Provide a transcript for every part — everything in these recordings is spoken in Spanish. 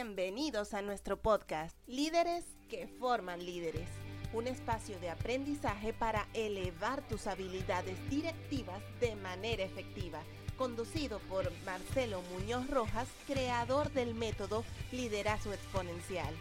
Bienvenidos a nuestro podcast, Líderes que forman líderes, un espacio de aprendizaje para elevar tus habilidades directivas de manera efectiva, conducido por Marcelo Muñoz Rojas, creador del método Liderazgo Exponencial.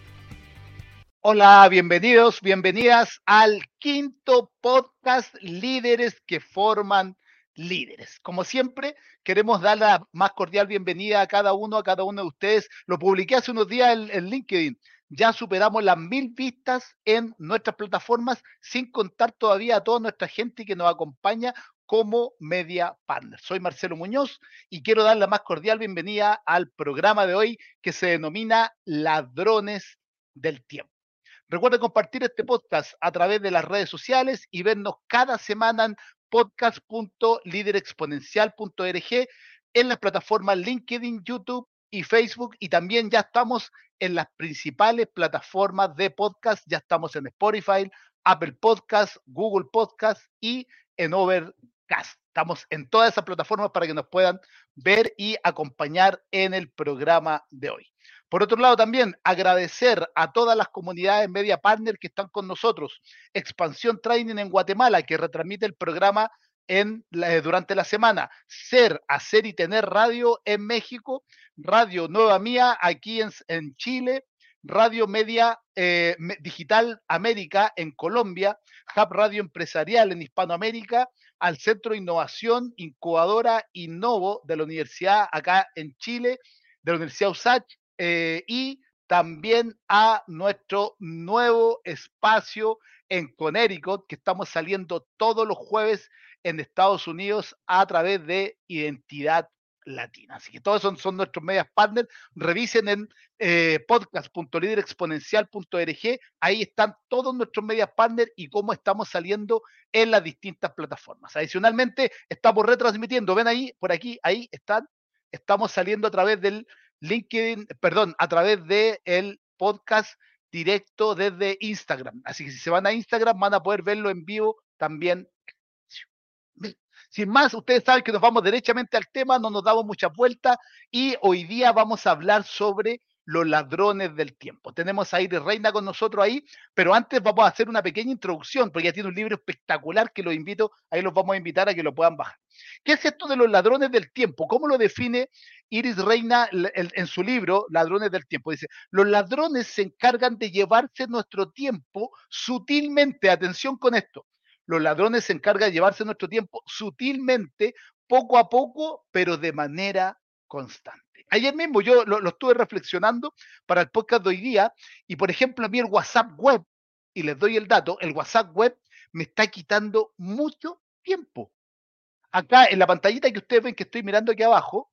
Hola, bienvenidos, bienvenidas al quinto podcast Líderes que forman líderes. Como siempre, queremos dar la más cordial bienvenida a cada uno, a cada uno de ustedes. Lo publiqué hace unos días en, LinkedIn. Ya superamos las mil vistas en nuestras plataformas, sin contar todavía a toda nuestra gente que nos acompaña como media partner. Soy Marcelo Muñoz y quiero dar la más cordial bienvenida al programa de hoy que se denomina Ladrones del Tiempo. Recuerden compartir este podcast a través de las redes sociales y vernos cada semana en podcast.liderexponencial.org en las plataformas LinkedIn, YouTube y Facebook y también ya estamos en las principales plataformas de podcast, ya estamos en Spotify, Apple Podcast, Google Podcast y en Overcast. Estamos en todas esas plataformas para que nos puedan ver y acompañar en el programa de hoy. Por otro lado, también agradecer a todas las comunidades media partner que están con nosotros. Expansión Training en Guatemala, que retransmite el programa eh, durante la semana. Ser, hacer y tener radio en México. Radio Nueva Mía aquí en, Chile. Radio Media eh, Digital América en Colombia. Hub Radio Empresarial en Hispanoamérica. Al Centro de Innovación Incubadora Innovo de la Universidad acá en Chile, de la Universidad USACH eh, y también a nuestro nuevo espacio en Connecticut, que estamos saliendo todos los jueves en Estados Unidos a través de Identidad Latina. Así que todos son, son nuestros medias partners. Revisen en eh, podcast.liderexponencial.org. Ahí están todos nuestros medias partners y cómo estamos saliendo en las distintas plataformas. Adicionalmente, estamos retransmitiendo. Ven ahí, por aquí, ahí están. Estamos saliendo a través del LinkedIn, perdón, a través de el podcast directo desde Instagram. Así que si se van a Instagram van a poder verlo en vivo también. Sin más, ustedes saben que nos vamos derechamente al tema, no nos damos mucha vuelta y hoy día vamos a hablar sobre los ladrones del tiempo. Tenemos a Iris Reina con nosotros ahí, pero antes vamos a hacer una pequeña introducción, porque ya tiene un libro espectacular que los invito, ahí los vamos a invitar a que lo puedan bajar. ¿Qué es esto de los ladrones del tiempo? ¿Cómo lo define Iris Reina en su libro Ladrones del Tiempo? Dice, los ladrones se encargan de llevarse nuestro tiempo sutilmente, atención con esto, los ladrones se encargan de llevarse nuestro tiempo sutilmente, poco a poco, pero de manera constante ayer mismo yo lo, estuve reflexionando para el podcast de hoy día y, por ejemplo, a mí el WhatsApp web, y les doy el dato, el WhatsApp web me está quitando mucho tiempo. Acá en la pantallita que ustedes ven que estoy mirando aquí abajo,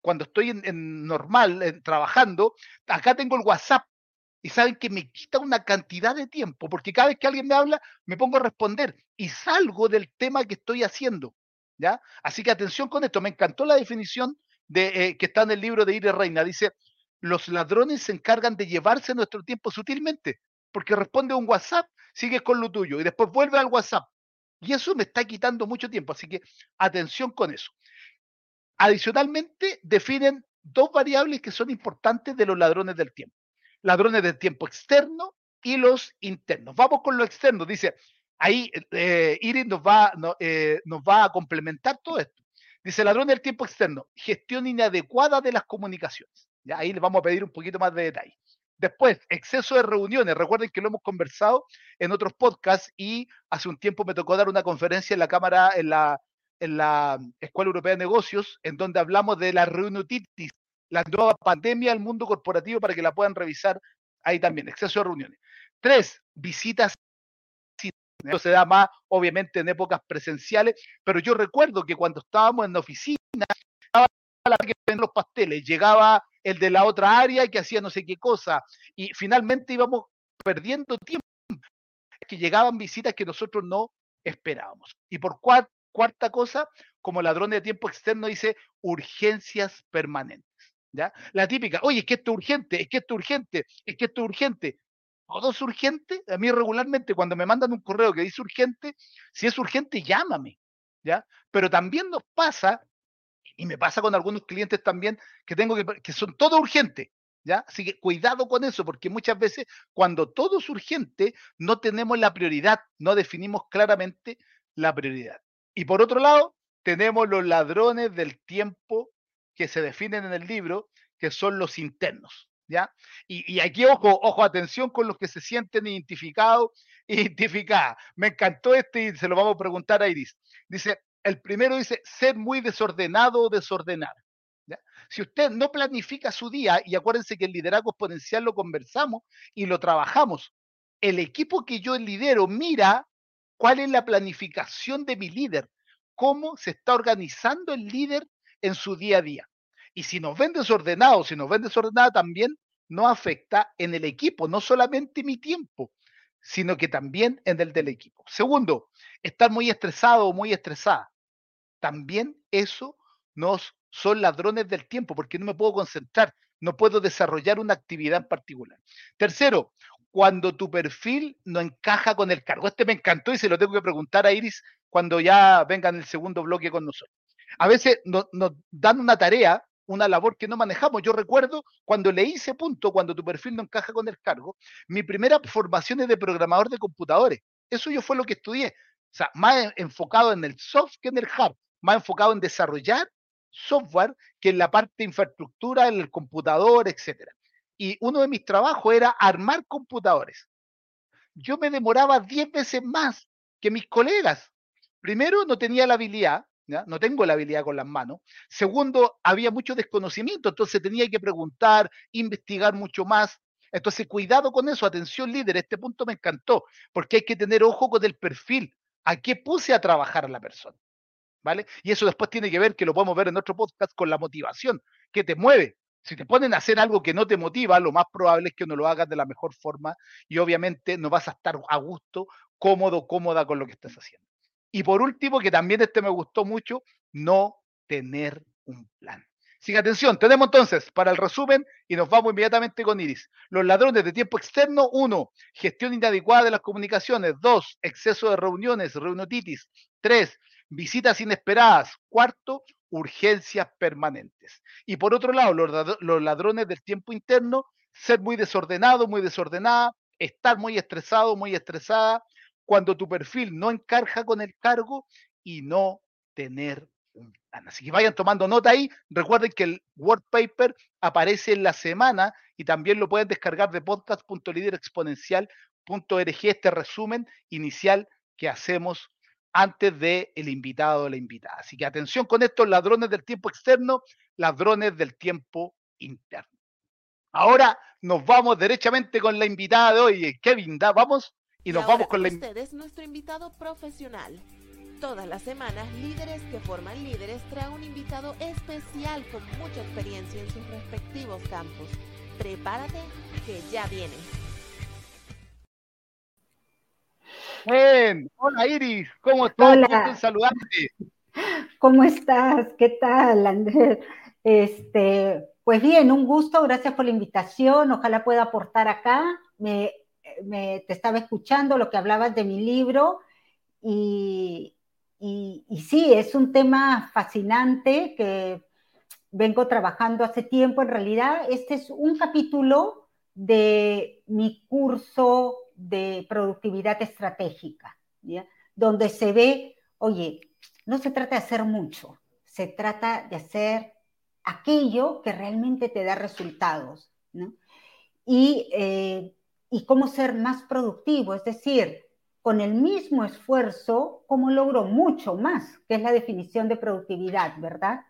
cuando estoy en, normal, trabajando, acá tengo el WhatsApp y saben que me quita una cantidad de tiempo, porque cada vez que alguien me habla, me pongo a responder y salgo del tema que estoy haciendo. ¿ya? Así que atención con esto, me encantó la definición eh, que está en el libro de Ire Reina. Dice, los ladrones se encargan de llevarse nuestro tiempo sutilmente, porque responde un WhatsApp, sigues con lo tuyo y después vuelve al WhatsApp. Y eso me está quitando mucho tiempo, así que atención con eso. Adicionalmente, definen dos variables que son importantes de los ladrones del tiempo. Ladrones del tiempo externo y los internos. Vamos con lo externo. Dice, ahí eh, Iris nos va, eh, nos va a complementar todo esto. Dice ladrón del tiempo externo, gestión inadecuada de las comunicaciones. Ahí les vamos a pedir un poquito más de detalle. Después, exceso de reuniones. Recuerden que lo hemos conversado en otros podcasts y hace un tiempo me tocó dar una conferencia en la Cámara, en la, en la Escuela Europea de Negocios, en donde hablamos de la reunitis, la nueva pandemia del mundo corporativo para que la puedan revisar ahí también. Exceso de reuniones. Tres, visitas eso se da más, obviamente, en épocas presenciales, pero yo recuerdo que cuando estábamos en la oficina, la que vendía los pasteles, llegaba el de la otra área que hacía no sé qué cosa, y finalmente íbamos perdiendo tiempo, que llegaban visitas que nosotros no esperábamos. Y por cuarta cosa, como ladrón de tiempo externo, dice urgencias permanentes. ¿Ya? La típica, oye, es que esto es urgente, es que esto es urgente, es que esto es urgente todo es urgente. A mí regularmente cuando me mandan un correo que dice urgente, si es urgente, llámame, ¿ya? Pero también nos pasa, y me pasa con algunos clientes también, que tengo que, que son todo urgente. ¿Ya? Así que cuidado con eso, porque muchas veces cuando todo es urgente, no tenemos la prioridad, no definimos claramente la prioridad. Y por otro lado, tenemos los ladrones del tiempo que se definen en el libro, que son los internos. ¿Ya? Y, aquí, ojo, ojo, atención con los que se sienten identificados, identificadas. Me encantó este y se lo vamos a preguntar a Iris. Dice, el primero dice, ser muy desordenado o desordenar. Si usted no planifica su día, y acuérdense que el liderazgo exponencial lo conversamos y lo trabajamos, el equipo que yo lidero mira cuál es la planificación de mi líder, cómo se está organizando el líder en su día a día. Y si nos ven desordenados, si nos ven desordenados también no afecta en el equipo, no solamente mi tiempo, sino que también en el del equipo. Segundo, estar muy estresado o muy estresada. También eso nos son ladrones del tiempo porque no me puedo concentrar, no puedo desarrollar una actividad en particular. Tercero, cuando tu perfil no encaja con el cargo. Este me encantó y se lo tengo que preguntar a Iris cuando ya venga en el segundo bloque con nosotros. A veces nos, dan una tarea, una labor que no manejamos. Yo recuerdo cuando le hice punto, cuando tu perfil no encaja con el cargo, mi primera formación es de programador de computadores. Eso yo fue lo que estudié. O sea, más enfocado en el soft que en el hard, más enfocado en desarrollar software que en la parte de infraestructura, en el computador, etcétera. Y uno de mis trabajos era armar computadores. Yo me demoraba 10 veces más que mis colegas. Primero, no tenía la habilidad, no tengo la habilidad con las manos. Segundo, había mucho desconocimiento, entonces tenía que preguntar, investigar mucho más. Entonces, cuidado con eso, atención líder, este punto me encantó, porque hay que tener ojo con el perfil, a qué puse a trabajar a la persona. ¿vale? Y eso después tiene que ver, que lo podemos ver en otro podcast, con la motivación, que te mueve. Si te ponen a hacer algo que no te motiva, lo más probable es que no lo hagas de la mejor forma y obviamente no vas a estar a gusto, cómodo, cómoda con lo que estás haciendo. Y por último, que también este me gustó mucho, no tener un plan. Sin atención, tenemos entonces para el resumen y nos vamos inmediatamente con Iris. Los ladrones de tiempo externo, uno, gestión inadecuada de las comunicaciones, dos, exceso de reuniones, reunitis, tres, visitas inesperadas. Cuarto, urgencias permanentes. Y por otro lado, los, ladrones del tiempo interno, ser muy desordenado, muy desordenada, estar muy estresado, muy estresada, cuando tu perfil no encaja con el cargo y no tener un plan. Así que vayan tomando nota ahí. Recuerden que el Word Paper aparece en la semana y también lo pueden descargar de podcast.liderexponencial.org, este resumen inicial que hacemos antes del el invitado o la invitada. Así que atención con estos ladrones del tiempo externo, ladrones del tiempo interno. Ahora nos vamos derechamente con la invitada de hoy, Kevin, ¿da? Vamos y nos vamos con la Usted es nuestro invitado profesional. Todas las semanas, líderes que forman líderes trae un invitado especial con mucha experiencia en sus respectivos campos. Prepárate que ya viene. Bien, hola Iris, ¿cómo estás? Hola. saludarte. ¿Cómo estás? ¿Qué tal, Andrés? Este, pues bien, un gusto, gracias por la invitación, ojalá pueda aportar acá. Me, te estaba escuchando lo que hablabas de mi libro y, y, sí, es un tema fascinante que vengo trabajando hace tiempo. En realidad, este es un capítulo de mi curso de productividad estratégica, donde se ve, oye, no se trata de hacer mucho, se trata de hacer aquello que realmente te da resultados, y, eh, y cómo ser más productivo, es decir, con el mismo esfuerzo, cómo logro mucho más, que es la definición de productividad, ¿verdad?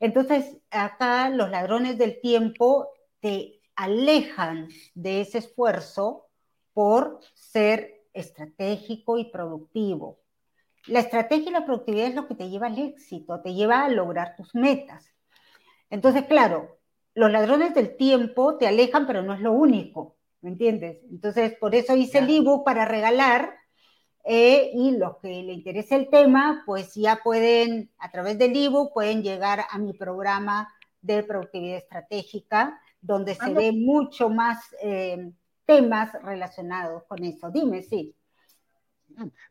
Entonces, acá los ladrones del tiempo te alejan de ese esfuerzo por ser estratégico y productivo. La estrategia y la productividad es lo que te lleva al éxito, te lleva a lograr tus metas. Entonces, claro, los ladrones del tiempo te alejan, pero no es lo único, ¿me entiendes? Entonces, por eso hice el ebook para regalar eh, y los que le interese el tema, pues ya pueden, a través del ebook, pueden llegar a mi programa de productividad estratégica, donde se ve mucho más eh, temas relacionados con eso. Dime, sí.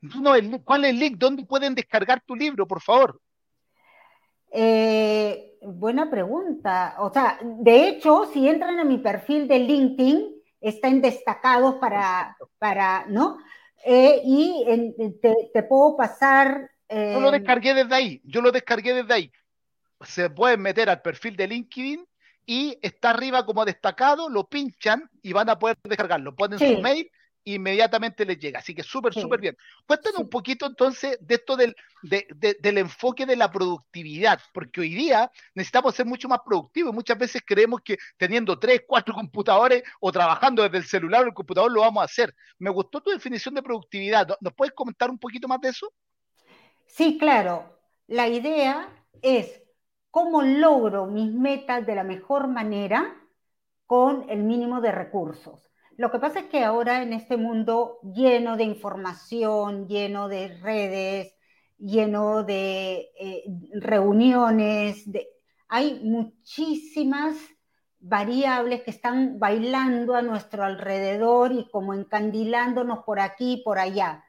No, ¿Cuál es el link? ¿Dónde pueden descargar tu libro, por favor? Eh, buena pregunta. O sea, de hecho, si entran a mi perfil de LinkedIn, está en destacados para, para ¿no? Eh, y te, puedo pasar. yo lo descargué desde ahí, yo lo descargué desde ahí. Se pueden meter al perfil de LinkedIn y está arriba como destacado, lo pinchan y van a poder descargarlo. Ponen su mail inmediatamente les llega. Así que súper, súper bien. Cuéntanos un poquito entonces de esto del, del enfoque de la productividad, porque hoy día necesitamos ser mucho más productivos. Muchas veces creemos que teniendo tres, cuatro computadores o trabajando desde el celular o el computador lo vamos a hacer. Me gustó tu definición de productividad. ¿Nos puedes comentar un poquito más de eso? Sí, claro. La idea es cómo logro mis metas de la mejor manera con el mínimo de recursos. Lo que pasa es que ahora en este mundo lleno de información, lleno de redes, lleno de eh, reuniones, hay muchísimas variables que están bailando a nuestro alrededor y como encandilándonos por aquí y por allá.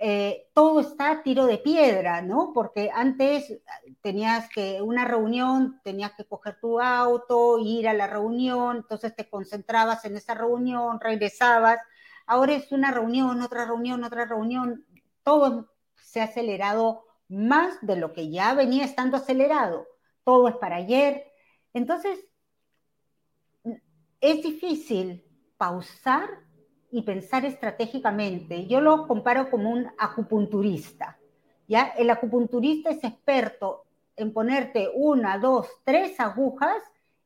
Eh, todo está a tiro de piedra, ¿no? Porque antes tenías que, una reunión, tenías que coger tu auto, ir a la reunión, entonces te concentrabas en esa reunión, regresabas. Ahora es una reunión, otra reunión, otra reunión. Todo se ha acelerado más de lo que ya venía estando acelerado. Todo es para ayer. Entonces, es difícil pausar y pensar estratégicamente. Yo lo comparo como un acupunturista. ¿ya? El acupunturista es experto en ponerte una, dos, tres agujas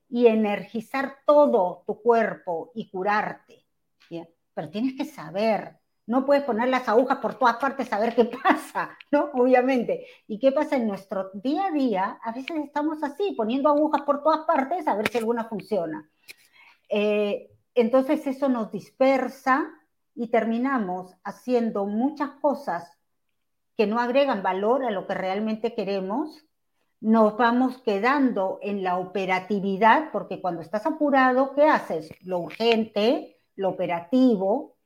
y energizar todo tu cuerpo y curarte. ¿ya? Pero tienes que saber, no puedes poner las agujas por todas partes a ver qué pasa, ¿no? Obviamente. ¿Y qué pasa en nuestro día a día? A veces estamos así, poniendo agujas por todas partes a ver si alguna funciona. Eh, entonces eso nos dispersa y terminamos haciendo muchas cosas que no agregan valor a lo que realmente queremos. Nos vamos quedando en la operatividad, porque cuando estás apurado, ¿qué haces? Lo urgente, lo operativo,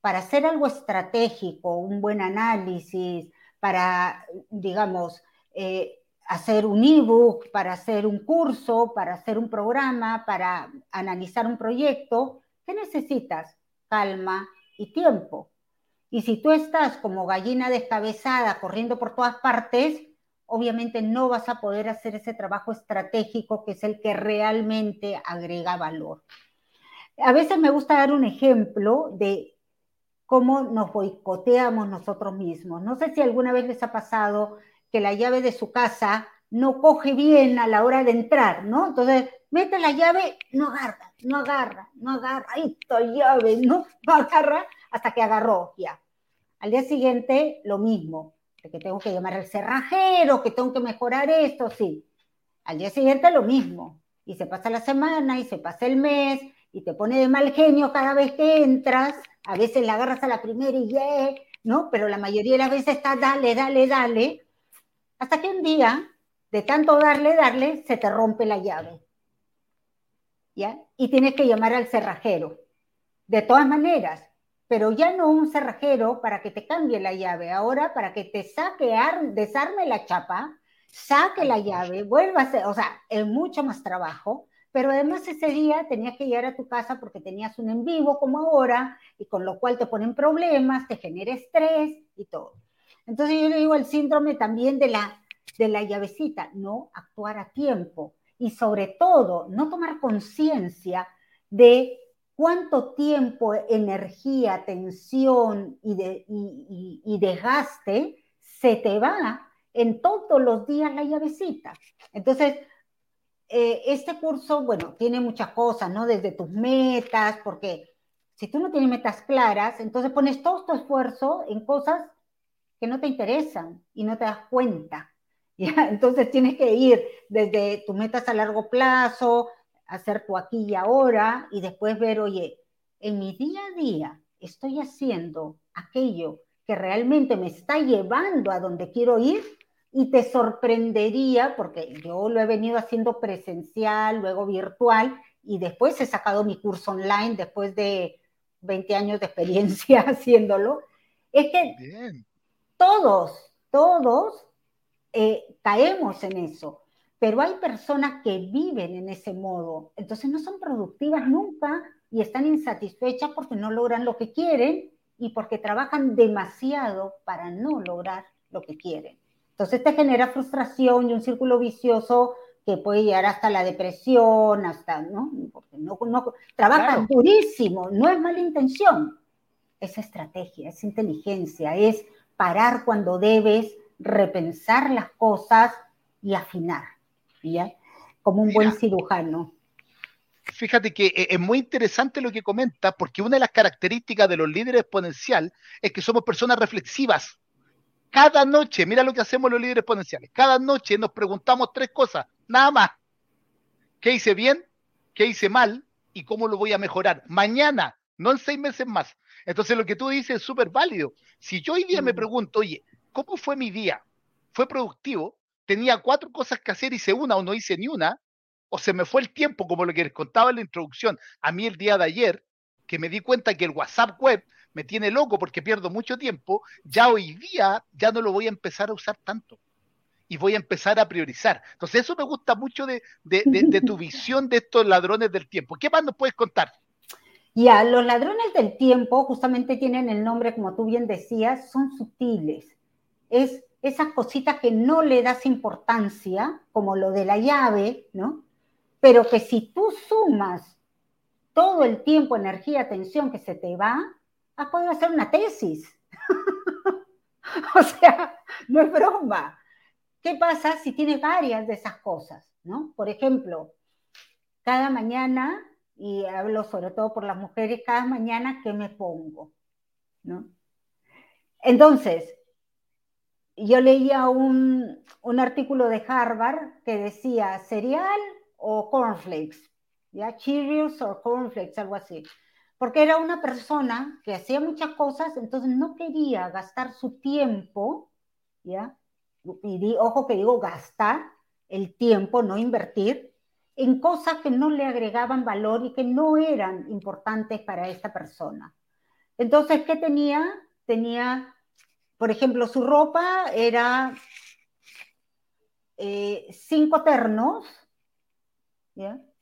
para hacer algo estratégico, un buen análisis, para, digamos, eh, hacer un ebook, para hacer un curso, para hacer un programa, para analizar un proyecto, ¿qué necesitas? Calma y tiempo. Y si tú estás como gallina descabezada corriendo por todas partes, obviamente no vas a poder hacer ese trabajo estratégico que es el que realmente agrega valor. A veces me gusta dar un ejemplo de cómo nos boicoteamos nosotros mismos. No sé si alguna vez les ha pasado que la llave de su casa no coge bien a la hora de entrar, ¿no? Entonces, mete la llave, no agarra, no agarra, no agarra, ahí está llave, no, no agarra hasta que agarró ya. Al día siguiente, lo mismo, de que tengo que llamar al cerrajero, que tengo que mejorar esto, sí. Al día siguiente, lo mismo. Y se pasa la semana y se pasa el mes y te pone de mal genio cada vez que entras. A veces la agarras a la primera y ya, ¿no? Pero la mayoría de las veces está dale, dale, dale hasta que un día, de tanto darle, darle, se te rompe la llave. ¿Ya? Y tienes que llamar al cerrajero. De todas maneras, pero ya no un cerrajero para que te cambie la llave, ahora para que te saque, desarme la chapa, saque la llave, vuelva a hacer, o sea, es mucho más trabajo, pero además ese día tenías que llegar a tu casa porque tenías un en vivo como ahora, y con lo cual te ponen problemas, te genera estrés y todo. Entonces yo le digo el síndrome también de la, de la llavecita, no actuar a tiempo y sobre todo no tomar conciencia de cuánto tiempo, energía, tensión y, de, y, desgaste se te va en todos los días la llavecita. Entonces, eh, este curso, bueno, tiene muchas cosas, ¿no? Desde tus metas, porque si tú no tienes metas claras, entonces pones todo tu esfuerzo en cosas que no te interesan y no te das cuenta. ¿ya? Entonces tienes que ir desde tus metas a largo plazo, hacer tu aquí y ahora y después ver, oye, en mi día a día estoy haciendo aquello que realmente me está llevando a donde quiero ir y te sorprendería, porque yo lo he venido haciendo presencial, luego virtual, y después he sacado mi curso online después de 20 años de experiencia haciéndolo, es que todos, todos eh, caemos en eso. pero hay personas que viven en ese modo, entonces no son productivas nunca y están insatisfechas porque no logran lo que quieren y porque trabajan demasiado para no lograr lo que quieren. Entonces te genera frustración y un círculo vicioso que puede llegar hasta la depresión, hasta, ¿no? Porque no, no trabajan durísimo, no es mala intención, es estrategia, es inteligencia, es parar cuando debes, repensar las cosas y afinar, ¿ya? Como un buen cirujano. Fíjate que eh, es muy interesante lo que comenta, porque una de las características de los líderes exponencial es que somos personas reflexivas. Cada noche, mira lo que hacemos los líderes exponenciales, cada noche nos preguntamos tres cosas, nada más. ¿Qué hice bien? ¿Qué hice mal? ¿Y cómo lo voy a mejorar? Mañana, no en seis meses más. Entonces lo que tú dices es súper válido. Si yo hoy día me mm. pregunto, oye, ¿cómo fue mi día? ¿Fue productivo? ¿Tenía cuatro cosas que hacer, hice una o no hice ni una? ¿O se me fue el tiempo, como lo que les contaba en la introducción? A mí el día de ayer, que me di cuenta que el WhatsApp web me tiene loco porque pierdo mucho tiempo, ya hoy día ya no lo voy a empezar a usar tanto y voy a empezar a priorizar. Entonces eso me gusta mucho de, tu visión de estos ladrones del tiempo. ¿Qué más nos puedes contar? Ya, los ladrones del tiempo justamente tienen el nombre, como tú bien decías, son sutiles. Es esas cositas que no le das importancia, como lo de la llave, ¿no? Pero que si tú sumas todo el tiempo, energía, atención que se te va, has podido hacer una tesis. o sea, no es broma. ¿Qué pasa si tienes varias de esas cosas? ¿no? Por ejemplo, cada mañana, y hablo sobre todo por las mujeres, cada mañana, ¿qué me pongo? ¿no? Entonces, yo leía un, un, artículo de Harvard que decía cereal o cornflakes, ¿ya? Cheerios o cornflakes, algo así porque era una persona que hacía muchas cosas, entonces no quería gastar su tiempo, ¿ya? Y ojo que digo gastar el tiempo, no invertir, en cosas que no le agregaban valor y que no eran importantes para esta persona. Entonces, ¿qué tenía? Tenía, por ejemplo, su ropa era eh, cinco ternos,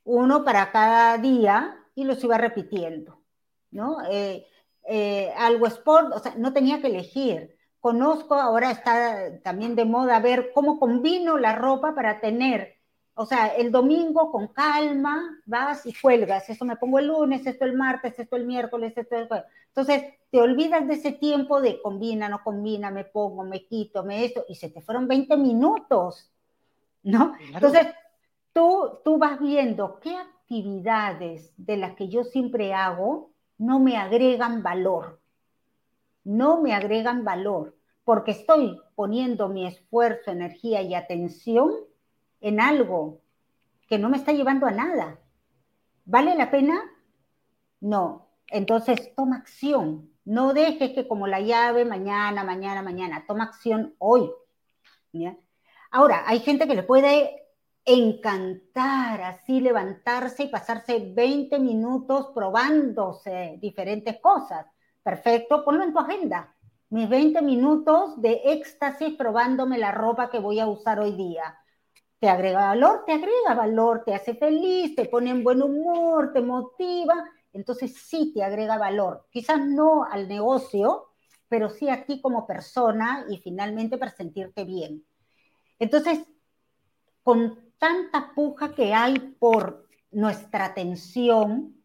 uno para cada día, y los iba repitiendo. ¿no? Eh, eh, algo sport, o sea, no tenía que elegir. Conozco, ahora está también de moda ver cómo combino la ropa para tener, o sea, el domingo con calma vas y cuelgas, eso me pongo el lunes, esto el martes, esto el miércoles, esto el jueves. Entonces, te olvidas de ese tiempo de combina, no combina, me pongo, me quito, me esto, y se te fueron 20 minutos, ¿no? Entonces, tú, tú vas viendo qué actividades de las que yo siempre hago no me agregan valor. No me agregan valor porque estoy poniendo mi esfuerzo, energía y atención en algo que no me está llevando a nada. ¿Vale la pena? No. Entonces, toma acción. No dejes que como la llave mañana, mañana, mañana. Toma acción hoy. Ahora, hay gente que le puede encantar así levantarse y pasarse 20 minutos probándose diferentes cosas. Perfecto, ponlo en tu agenda. Mis 20 minutos de éxtasis probándome la ropa que voy a usar hoy día. ¿Te agrega valor? Te agrega valor, te hace feliz, te pone en buen humor, te motiva. Entonces sí te agrega valor. Quizás no al negocio, pero sí a ti como persona y finalmente para sentirte bien. Entonces, con tanta puja que hay por nuestra atención,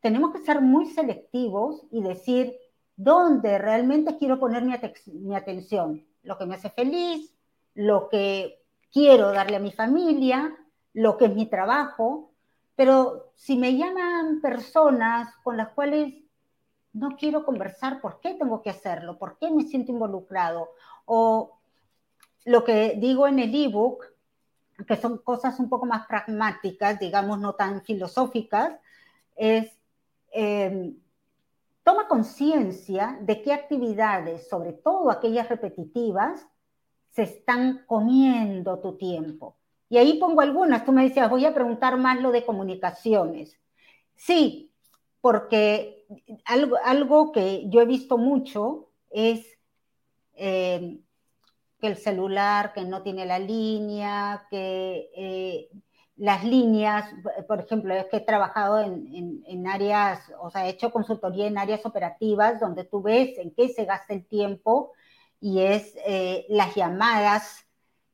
tenemos que ser muy selectivos y decir dónde realmente quiero poner mi, atención, lo que me hace feliz, lo que quiero darle a mi familia, lo que es mi trabajo, pero si me llaman personas con las cuales no quiero conversar, ¿por qué tengo que hacerlo? ¿Por qué me siento involucrado? O lo que digo en el ebook, que son cosas un poco más pragmáticas, digamos, no tan filosóficas, es em, toma conciencia de qué actividades, sobre todo aquellas repetitivas, se están comiendo tu tiempo. Y ahí pongo algunas, tú me decías, voy a preguntar más lo de comunicaciones. Sí, porque algo, algo que yo he visto mucho es em, que el celular, que no tiene la línea, que eh, las líneas, por ejemplo, es que he trabajado en, áreas, o sea, he hecho consultoría en áreas operativas donde tú ves en qué se gasta el tiempo y es eh, las llamadas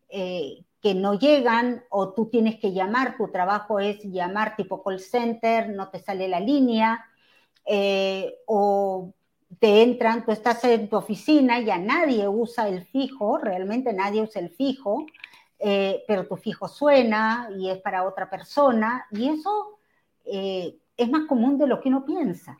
eh, que no llegan o tú tienes que llamar, tu trabajo es llamar tipo call center, no te sale la línea, eh, o te entran, tú estás en tu oficina, ya nadie usa el fijo, realmente nadie usa el fijo, pero tu fijo suena y es para otra persona, y eso es más común de lo que uno piensa,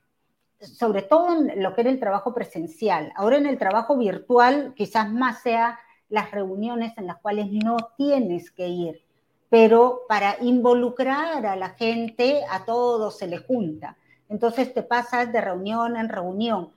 sobre todo en lo que era el trabajo presencial. Ahora en el trabajo virtual quizás más sea las reuniones en las cuales no tienes que ir, pero para involucrar a la gente, a todos se le junta. Entonces te pasas de reunión en reunión.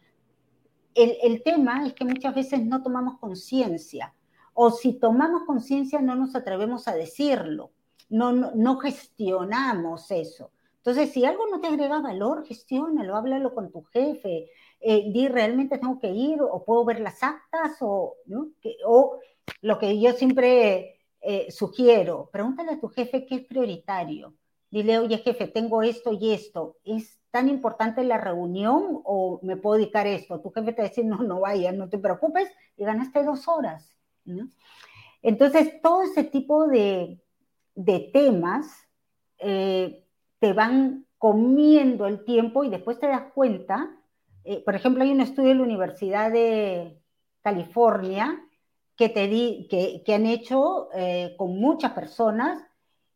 El, el tema es que muchas veces no tomamos conciencia o si tomamos conciencia no nos atrevemos a decirlo, no, no, gestionamos eso. Entonces, si algo no te agrega valor, gestiónalo, háblalo con tu jefe, eh, di realmente tengo que ir o puedo ver las actas o, lo que yo siempre eh, sugiero, pregúntale a tu jefe qué es prioritario. Dile, oye jefe, tengo esto y esto. ¿Es tan importante la reunión o me puedo dedicar esto? Tu jefe te va a decir, no, no vayas, no te preocupes y ganaste dos horas. Entonces, todo ese tipo de, temas eh, te van comiendo el tiempo y después te das cuenta, eh, por ejemplo, hay un estudio en la Universidad de California que, te di, que, han hecho eh, con muchas personas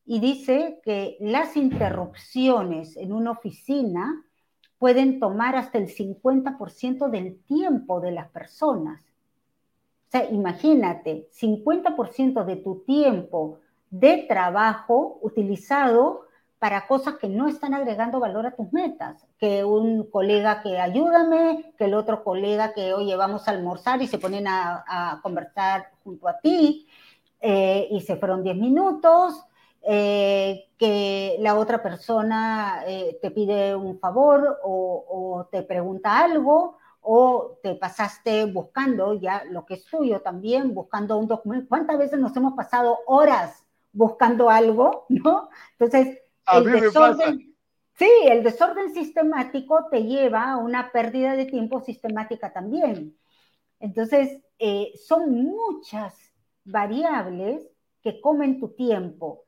y dice que las interrupciones en una oficina pueden tomar hasta el 50% del tiempo de las personas. O sea, imagínate, 50% de tu tiempo de trabajo utilizado para cosas que no están agregando valor a tus metas. Que un colega que ayúdame, que el otro colega que, oye, vamos a almorzar y se ponen a, conversar junto a ti eh, y se fueron 10 minutos, eh, que la otra persona eh, te pide un favor o te pregunta algo o te pasaste buscando ya lo que es tuyo también, buscando un documento. ¿Cuántas veces nos hemos pasado horas buscando algo, no? Entonces, el desorden, sí, el desorden sistemático te lleva a una pérdida de tiempo sistemática también. Entonces, eh, son muchas variables que comen tu tiempo.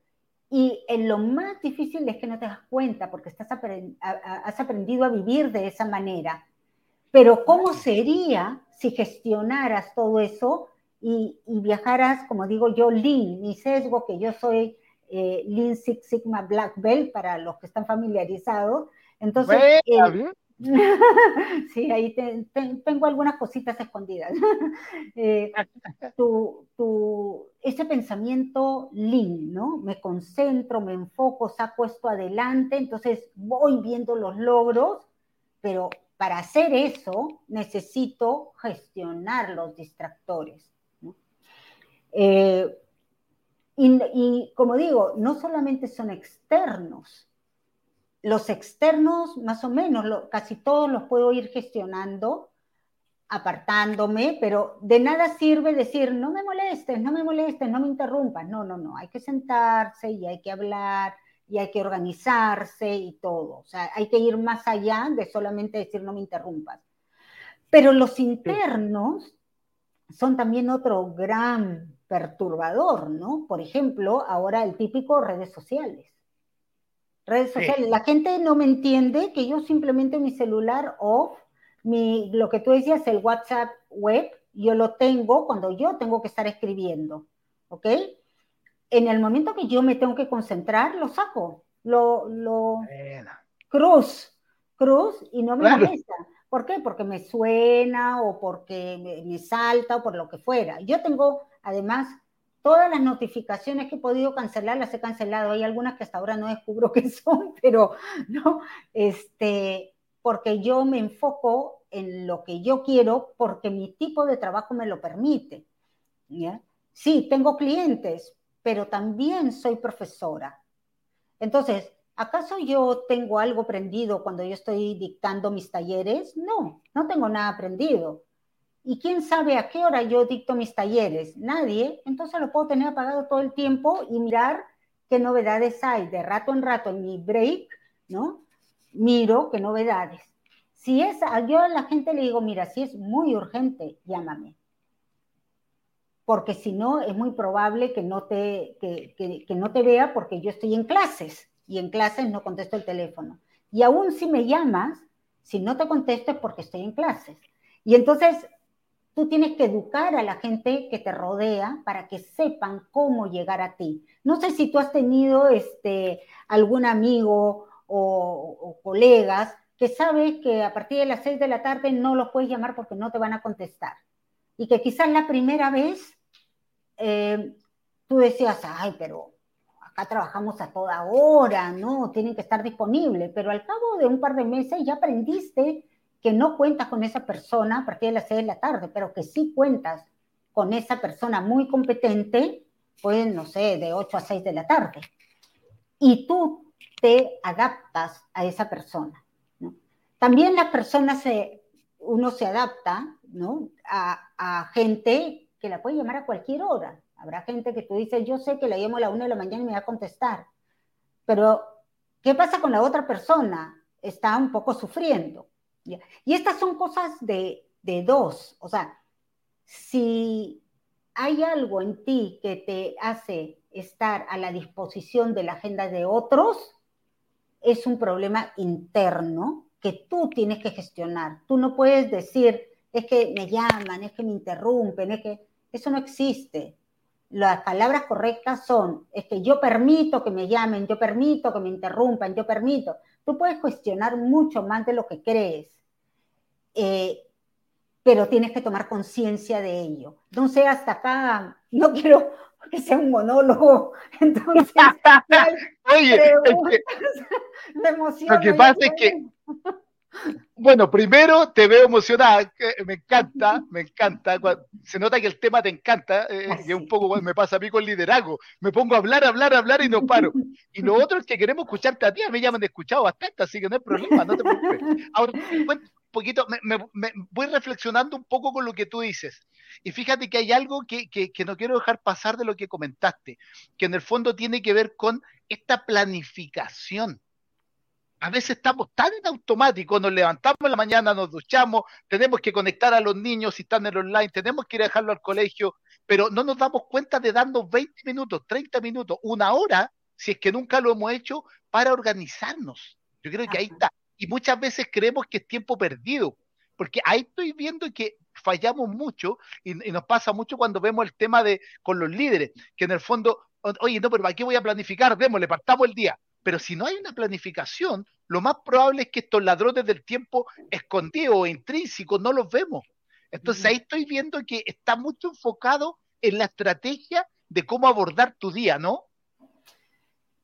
Y en lo más difícil es que no te das cuenta porque estás has aprendido a vivir de esa manera. Pero ¿cómo sería si gestionaras todo eso y, viajaras, como digo yo, Lean, mi sesgo, que yo soy eh, Lean Six Sigma Black Belt para los que están familiarizados? Entonces, eh, sí, ahí tengo algunas cositas escondidas. eh, ese pensamiento lean, ¿no? Me concentro, me enfoco, saco esto adelante, entonces voy viendo los logros, pero para hacer eso necesito gestionar los distractores. Eh, y, como digo, no solamente son externos, los externos más o menos, casi todos los puedo ir gestionando, apartándome, pero de nada sirve decir, no me molestes, no me molestes, no me interrumpas. No, no, no, hay que sentarse y hay que hablar y hay que organizarse y todo. O sea, hay que ir más allá de solamente decir no me interrumpas. Pero los internos son también otro gran perturbador, ¿no? Por ejemplo, ahora el típico redes sociales. Redes sociales. La gente no me entiende que yo simplemente mi celular off, mi, lo que tú decías, el WhatsApp web, yo lo tengo cuando yo tengo que estar escribiendo, ¿ok? en el momento que yo me tengo que concentrar, lo saco, lo, lo cruz, cruz y no me molesta. ¿Por qué? Porque me suena o porque me, salta o por lo que fuera. Yo tengo, además, todas las notificaciones que he podido cancelar, las he cancelado. Hay algunas que hasta ahora no descubro qué son, pero no, este, porque yo me enfoco en lo que yo quiero porque mi tipo de trabajo me lo permite. Sí, tengo clientes, pero también soy profesora. Entonces, ¿acaso yo tengo algo aprendido cuando yo estoy dictando mis talleres? No, no tengo nada aprendido. ¿Y quién sabe a qué hora yo dicto mis talleres? Nadie. Entonces lo puedo tener apagado todo el tiempo y mirar qué novedades hay. De rato en rato en mi break, ¿no? Miro qué novedades. Si es, yo a la gente le digo, mira, si es muy urgente, llámame. Porque si no, es muy probable que no te, que, que no te vea porque yo estoy en clases y en clases no contesto el teléfono. Y aún si me llamas, si no te contesto es porque estoy en clases. Y entonces tú tienes que educar a la gente que te rodea para que sepan cómo llegar a ti. No sé si tú has tenido este, algún amigo o, colegas que sabes que a partir de las seis de la tarde no los puedes llamar porque no te van a contestar. Y que quizás la primera vez eh, tú decías, ay, pero trabajamos a toda hora, ¿no? Tienen que estar disponibles, pero al cabo de un par de meses ya aprendiste que no cuentas con esa persona a partir de las 6 de la tarde, pero que sí cuentas con esa persona muy competente, pues, no sé, de 8 a 6 de la tarde. Y tú te adaptas a esa persona. También las personas, se, uno se adapta ¿no? a gente que la puede llamar a cualquier hora. Habrá gente que tú dices, yo sé que la llamo a la una de la mañana y me va a contestar. Pero, ¿qué pasa con la otra persona? Está un poco sufriendo. Y estas son cosas de, de dos. O sea, si hay algo en ti que te hace estar a la disposición de la agenda de otros, es un problema interno que tú tienes que gestionar. Tú no puedes decir, es que me llaman, es que me interrumpen, es que eso no existe las palabras correctas son, es que yo permito que me llamen, yo permito que me interrumpan, yo permito. Tú puedes cuestionar mucho más de lo que crees, eh, pero tienes que tomar conciencia de ello. Entonces, hasta acá, no quiero que sea un monólogo. Entonces, Oye, me emociona. Lo que pasa es que bueno, primero te veo emocionada, me encanta, me encanta. Se nota que el tema te encanta, eh, y un poco me pasa a mí con liderazgo. Me pongo a hablar, hablar, hablar y no paro. Y lo otro es que queremos escucharte a ti, a mí ya me han escuchado bastante, así que no hay problema, no te preocupes. Ahora, un poquito, me, voy reflexionando un poco con lo que tú dices. Y fíjate que hay algo que, que, que no quiero dejar pasar de lo que comentaste, que en el fondo tiene que ver con esta planificación a veces estamos tan en automático, nos levantamos en la mañana, nos duchamos, tenemos que conectar a los niños si están en el online, tenemos que ir a dejarlo al colegio, pero no nos damos cuenta de darnos 20 minutos, 30 minutos, una hora, si es que nunca lo hemos hecho, para organizarnos. Yo creo que ahí está. Y muchas veces creemos que es tiempo perdido, porque ahí estoy viendo que fallamos mucho y, nos pasa mucho cuando vemos el tema de con los líderes, que en el fondo, oye, no, pero ¿para qué voy a planificar? Démosle, partamos el día pero si no hay una planificación, lo más probable es que estos ladrones del tiempo escondidos o intrínsecos no los vemos. Entonces ahí estoy viendo que está mucho enfocado en la estrategia de cómo abordar tu día, ¿no?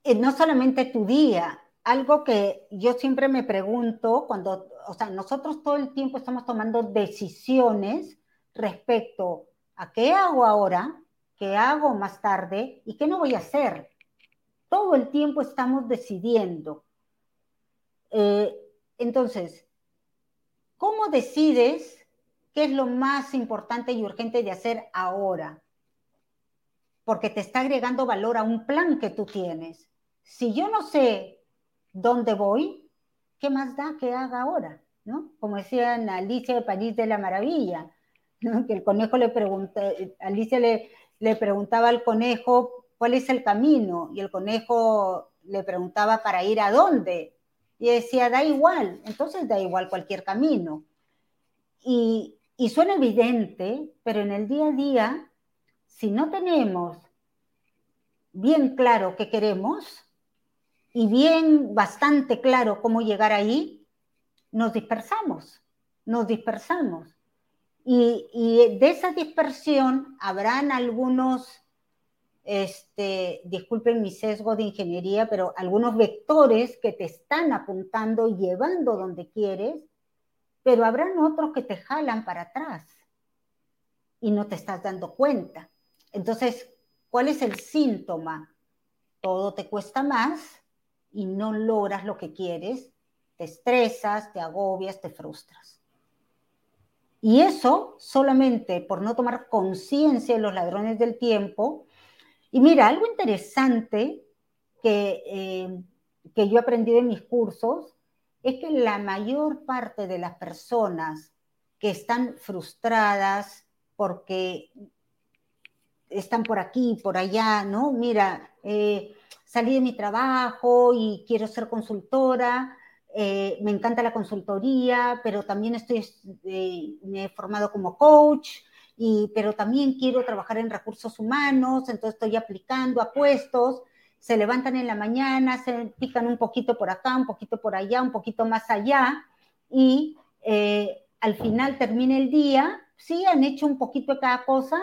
Eh, no solamente tu día, algo que yo siempre me pregunto cuando, o sea, nosotros todo el tiempo estamos tomando decisiones respecto a qué hago ahora, qué hago más tarde y qué no voy a hacer todo el tiempo estamos decidiendo. Eh, entonces, ¿cómo decides qué es lo más importante y urgente de hacer ahora? Porque te está agregando valor a un plan que tú tienes. Si yo no sé dónde voy, ¿qué más da que haga ahora? ¿No? Como decía Alicia de París de la Maravilla, que el conejo le pregunta, Alicia le, le preguntaba al conejo ¿cuál es el camino? Y el conejo le preguntaba para ir a dónde. Y decía, da igual, entonces da igual cualquier camino. Y, y suena evidente, pero en el día a día, si no tenemos bien claro qué queremos y bien bastante claro cómo llegar ahí, nos dispersamos, nos dispersamos. Y, y de esa dispersión habrán algunos este, disculpen mi sesgo de ingeniería, pero algunos vectores que te están apuntando y llevando donde quieres, pero habrán otros que te jalan para atrás y no te estás dando cuenta. Entonces, ¿cuál es el síntoma? Todo te cuesta más y no logras lo que quieres, te estresas, te agobias, te frustras. Y eso solamente por no tomar conciencia de los ladrones del tiempo. Y mira, algo interesante que, eh, que yo he aprendido en mis cursos es que la mayor parte de las personas que están frustradas porque están por aquí, por allá, ¿no? Mira, eh, salí de mi trabajo y quiero ser consultora, eh, me encanta la consultoría, pero también estoy, eh, me he formado como coach, y, pero también quiero trabajar en recursos humanos, entonces estoy aplicando a puestos, se levantan en la mañana, se pican un poquito por acá, un poquito por allá, un poquito más allá, y eh, al final termina el día, sí, han hecho un poquito de cada cosa,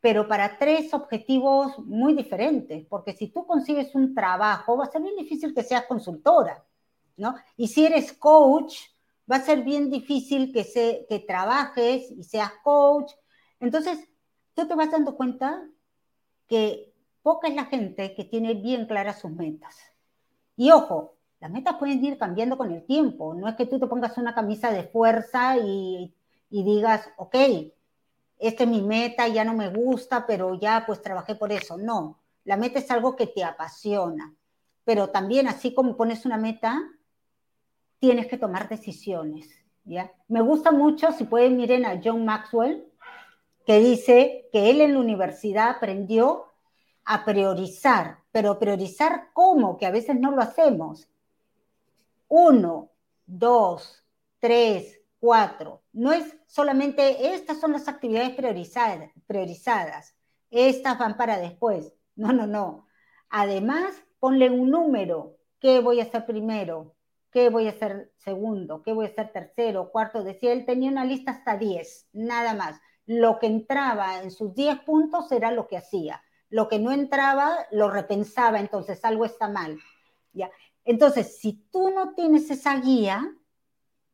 pero para tres objetivos muy diferentes, porque si tú consigues un trabajo, va a ser bien difícil que seas consultora. ¿no? Y si eres coach, va a ser bien difícil que, se, que trabajes y seas coach. Entonces, tú te vas dando cuenta que poca es la gente que tiene bien claras sus metas. Y ojo, las metas pueden ir cambiando con el tiempo. No es que tú te pongas una camisa de fuerza y, y digas, ok, esta es mi meta, ya no me gusta, pero ya pues trabajé por eso. No, la meta es algo que te apasiona. Pero también así como pones una meta, tienes que tomar decisiones. ¿ya? Me gusta mucho, si pueden miren a John Maxwell, que dice que él en la universidad aprendió a priorizar, pero priorizar cómo, que a veces no lo hacemos. Uno, dos, tres, cuatro. No es solamente estas son las actividades priorizadas, priorizadas, estas van para después. No, no, no. Además, ponle un número. ¿Qué voy a hacer primero? Qué voy a hacer segundo, qué voy a hacer tercero, cuarto. Decía, él tenía una lista hasta 10, nada más. Lo que entraba en sus 10 puntos era lo que hacía. Lo que no entraba, lo repensaba, entonces algo está mal. ¿ya? Entonces, si tú no tienes esa guía,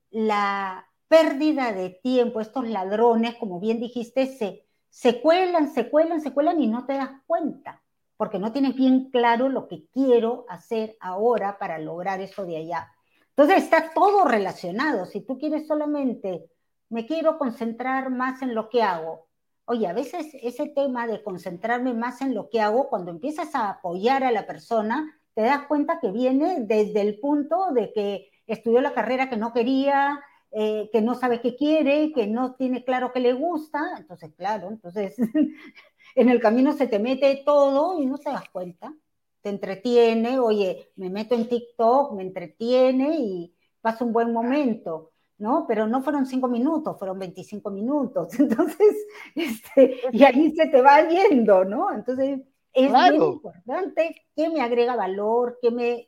la pérdida de tiempo, estos ladrones, como bien dijiste, se, se cuelan, se cuelan, se cuelan y no te das cuenta, porque no tienes bien claro lo que quiero hacer ahora para lograr eso de allá. Entonces está todo relacionado. Si tú quieres solamente, me quiero concentrar más en lo que hago. Oye, a veces ese tema de concentrarme más en lo que hago, cuando empiezas a apoyar a la persona, te das cuenta que viene desde el punto de que estudió la carrera que no quería, eh, que no sabe qué quiere, que no tiene claro qué le gusta. Entonces, claro, entonces en el camino se te mete todo y no te das cuenta te entretiene, oye, me meto en TikTok, me entretiene y paso un buen momento, ¿no? Pero no fueron cinco minutos, fueron 25 minutos. Entonces, este, y ahí se te va yendo, ¿no? Entonces, es muy importante que me agrega valor, que me...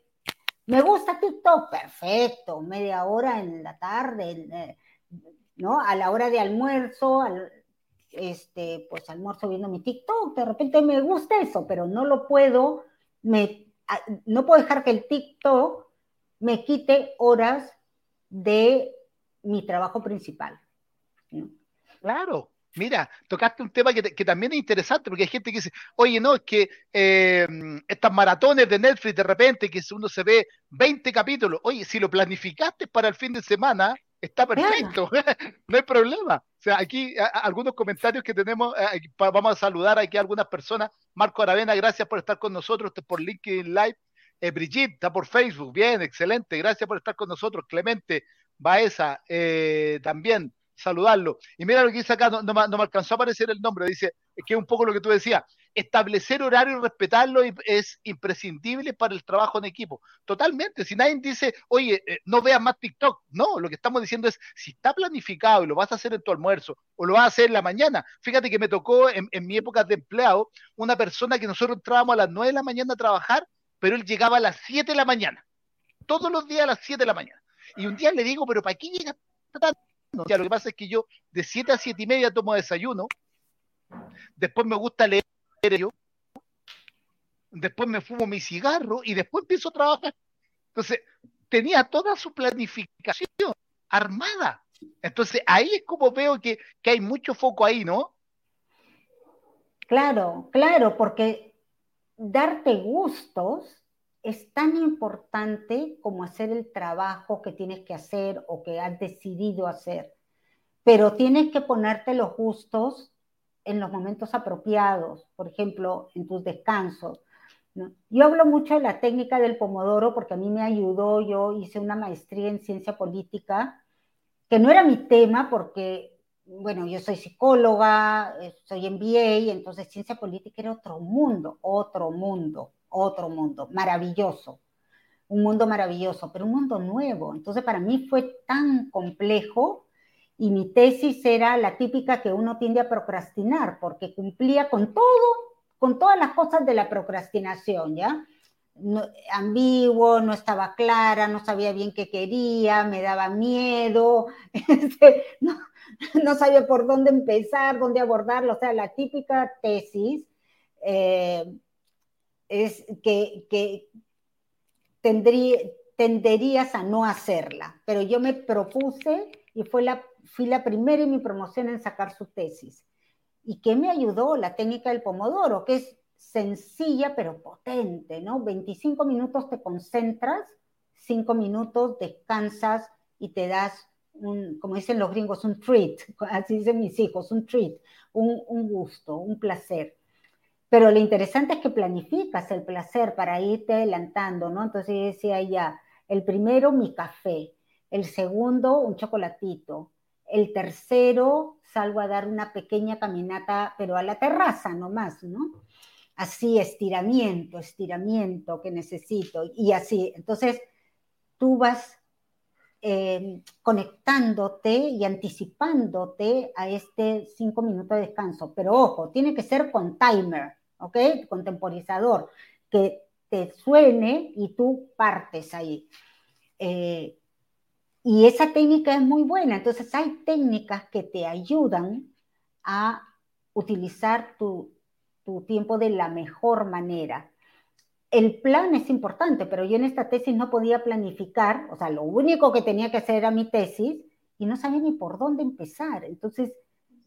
Me gusta TikTok, perfecto, media hora en la tarde, eh, ¿no? A la hora de almuerzo, al, este, pues almuerzo viendo mi TikTok, de repente me gusta eso, pero no lo puedo no puedo dejar que el TikTok me quite horas de mi trabajo principal. Claro, Mira, tocaste un tema que, también es interesante, porque hay gente que dice, oye, no, es que eh, estas maratones de Netflix de repente, que uno se ve 20 capítulos, oye, si lo planificaste para el fin de semana, está perfecto, no hay problema. O sea, aquí algunos comentarios que tenemos, eh, vamos a saludar aquí a algunas personas. Marco Aravena, gracias por estar con nosotros, por LinkedIn Live. Eh, Brigitte, está por Facebook, bien, excelente, gracias por estar con nosotros. Clemente Baeza, eh, también saludarlo. Y mira lo que dice acá, no, me, alcanzó a aparecer el nombre, dice que es un poco lo que tú decías, establecer horario y respetarlo es imprescindible para el trabajo en equipo. Totalmente, si nadie dice, oye, eh, no veas más TikTok, no, lo que estamos diciendo es, si está planificado y lo vas a hacer en tu almuerzo o lo vas a hacer en la mañana, fíjate que me tocó en, mi época de empleado una persona que nosotros entrábamos a las 9 de la mañana a trabajar, pero él llegaba a las 7 de la mañana, todos los días a las 7 de la mañana. Y un día le digo, pero ¿para qué llega tanto? Lo que pasa es que yo de 7 a 7 y media tomo desayuno, después me gusta leer, después me fumo mi cigarro y después empiezo a trabajar. Entonces, tenía toda su planificación armada. Entonces, ahí es como veo que, que hay mucho foco ahí, ¿no? Claro, claro, porque darte gustos es tan importante como hacer el trabajo que tienes que hacer o que has decidido hacer. pero tienes que ponerte los gustos en los momentos apropiados, por ejemplo, en tus descansos. Yo hablo mucho de la técnica del pomodoro porque a mí me ayudó, yo hice una maestría en ciencia política, que no era mi tema porque, bueno, yo soy psicóloga, eh, soy MBA, entonces ciencia política era otro mundo, otro mundo, otro mundo, maravilloso, un mundo maravilloso, pero un mundo nuevo. Entonces para mí fue tan complejo y mi tesis era la típica que uno tiende a procrastinar porque cumplía con todo con todas las cosas de la procrastinación, ¿ya? ambiguo, no estaba clara, no sabía bien qué quería, me daba miedo, este, no, sabía por dónde empezar, dónde abordarlo, o sea, la típica tesis eh, es que, que tenderías a no hacerla, pero yo me propuse y fue la, fui la primera en mi promoción en sacar su tesis. ¿Y qué me ayudó? La técnica del pomodoro, que es sencilla pero potente, ¿no? 25 minutos te concentras, 5 minutos descansas y te das un, como dicen los gringos, un treat, así dicen mis hijos, un treat, un gusto, un placer. Pero lo interesante es que planificas el placer para irte adelantando, ¿no? Entonces decía ya, el primero mi café, el segundo un chocolatito, el tercero salgo a dar una pequeña caminata, pero a la terraza nomás, ¿no? Así, estiramiento, estiramiento que necesito, y así. Entonces, tú vas em, conectándote y anticipándote a este cinco minutos de descanso. Pero ojo, tiene que ser con timer, ¿ok? Con temporizador, que te suene y tú partes ahí. Eh, y esa técnica es muy buena. Entonces hay técnicas que te ayudan a utilizar tu, tiempo de la mejor manera. El plan es importante, pero yo en esta tesis no podía planificar, o sea, lo único que tenía que hacer era mi tesis y no sabía ni por dónde empezar. Entonces,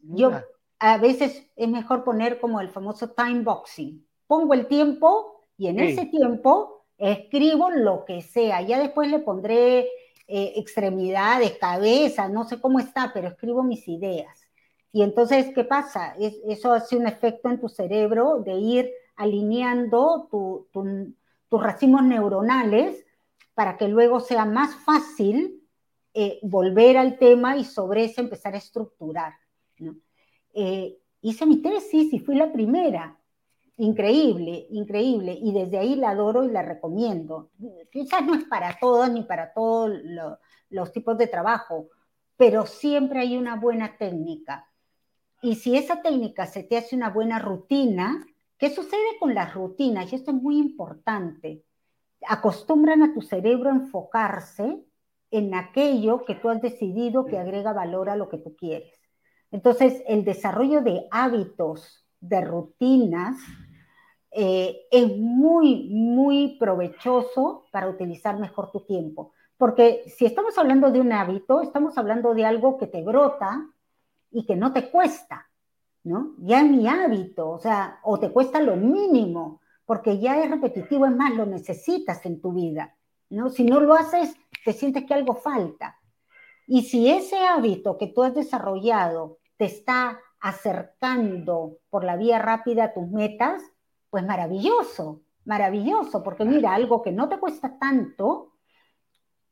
yo a veces es mejor poner como el famoso time boxing. Pongo el tiempo y en ese tiempo escribo lo que sea. Ya después le pondré eh, extremidades, cabeza, no sé cómo está, pero escribo mis ideas. Y entonces, ¿qué pasa? eso hace un efecto en tu cerebro de ir alineando tus racimos neuronales para que luego sea más fácil eh, volver al tema y sobre eso empezar a estructurar. Eh, hice mi tesis y fui la primera increíble, increíble, y desde ahí la adoro y la recomiendo. Quizás no es para todos ni para todos los tipos de trabajo, pero siempre hay una buena técnica. Y si esa técnica se te hace una buena rutina, ¿qué sucede con las rutinas? Y esto es muy importante. Acostumbran a tu cerebro a enfocarse en aquello que tú has decidido que agrega valor a lo que tú quieres. Entonces, el desarrollo de hábitos, de rutinas, eh, es muy, muy provechoso para utilizar mejor tu tiempo. Porque si estamos hablando de un hábito, estamos hablando de algo que te brota y que no te cuesta, ¿no? Ya es mi hábito, o sea, o te cuesta lo mínimo, porque ya es repetitivo, es más, lo necesitas en tu vida, ¿no? Si no lo haces, te sientes que algo falta. Y si ese hábito que tú has desarrollado te está acercando por la vía rápida a tus metas, pues maravilloso, maravilloso, porque mira, algo que no te cuesta tanto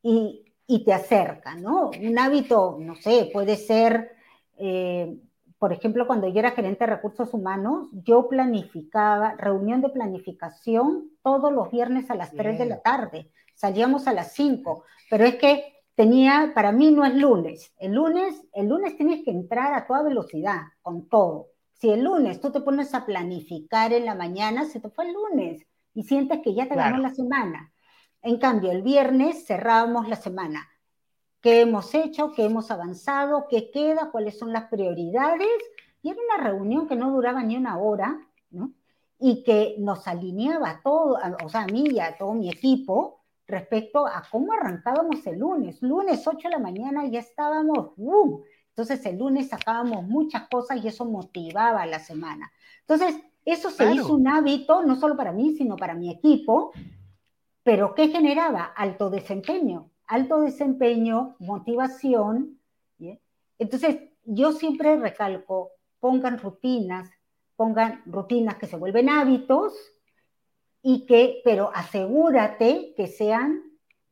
y, te acerca, ¿no? Un hábito, no sé, puede ser, eh, por ejemplo, cuando yo era gerente de recursos humanos, yo planificaba, reunión de planificación todos los viernes a las 3 de la tarde, salíamos a las 5, pero es que tenía, para mí no es lunes, el lunes, el lunes tienes que entrar a toda velocidad, con todo. Si el lunes tú te pones a planificar en la mañana, se te fue el lunes y sientes que ya te ganó la semana. En cambio, el viernes cerrábamos la semana. ¿Qué hemos hecho? ¿Qué hemos avanzado? ¿Qué queda? ¿Cuáles son las prioridades? Y era una reunión que no duraba ni una hora, ¿no? Y que nos alineaba todo, o sea, a mí y a todo mi equipo, respecto a cómo arrancábamos el lunes. Lunes 8 de la mañana ya estábamos, ¡uh! Entonces el lunes sacábamos muchas cosas y eso motivaba la semana. Entonces, eso se hizo un hábito, no solo para mí, sino para mi equipo, pero ¿qué generaba? Alto desempeño, alto desempeño, motivación, Entonces, yo siempre recalco, pongan rutinas, pongan rutinas que se vuelven hábitos y que, pero asegúrate que sean,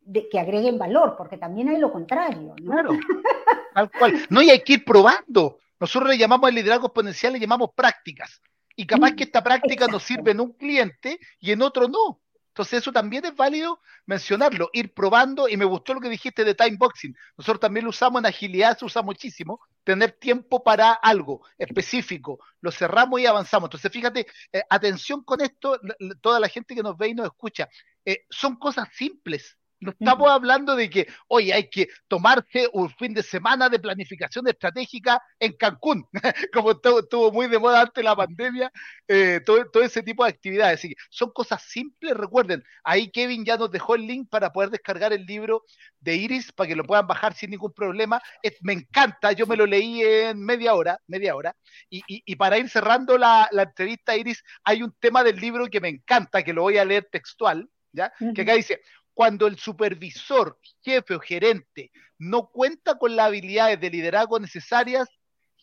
de, que agreguen valor, porque también hay lo contrario, ¿no? Claro, tal cual. No, y hay que ir probando. Nosotros le llamamos al liderazgo exponencial, le llamamos prácticas. Y capaz que esta práctica nos sirve en un cliente y en otro no. Entonces eso también es válido mencionarlo, ir probando, y me gustó lo que dijiste de time boxing. Nosotros también lo usamos en agilidad, se usa muchísimo, tener tiempo para algo específico, lo cerramos y avanzamos. Entonces fíjate, eh, atención con esto, toda la gente que nos ve y nos escucha, eh, son cosas simples, no estamos hablando de que, oye, hay que tomarse un fin de semana de planificación estratégica en Cancún, como estuvo, muy de moda antes de la pandemia, eh, todo, todo, ese tipo de actividades. Así que son cosas simples, recuerden, ahí Kevin ya nos dejó el link para poder descargar el libro de Iris, para que lo puedan bajar sin ningún problema. me encanta, yo me lo leí en media hora, media hora, y, y, para ir cerrando la, la entrevista, Iris, hay un tema del libro que me encanta, que lo voy a leer textual, ¿ya? Que acá dice, cuando el supervisor, jefe o gerente no cuenta con las habilidades de liderazgo necesarias,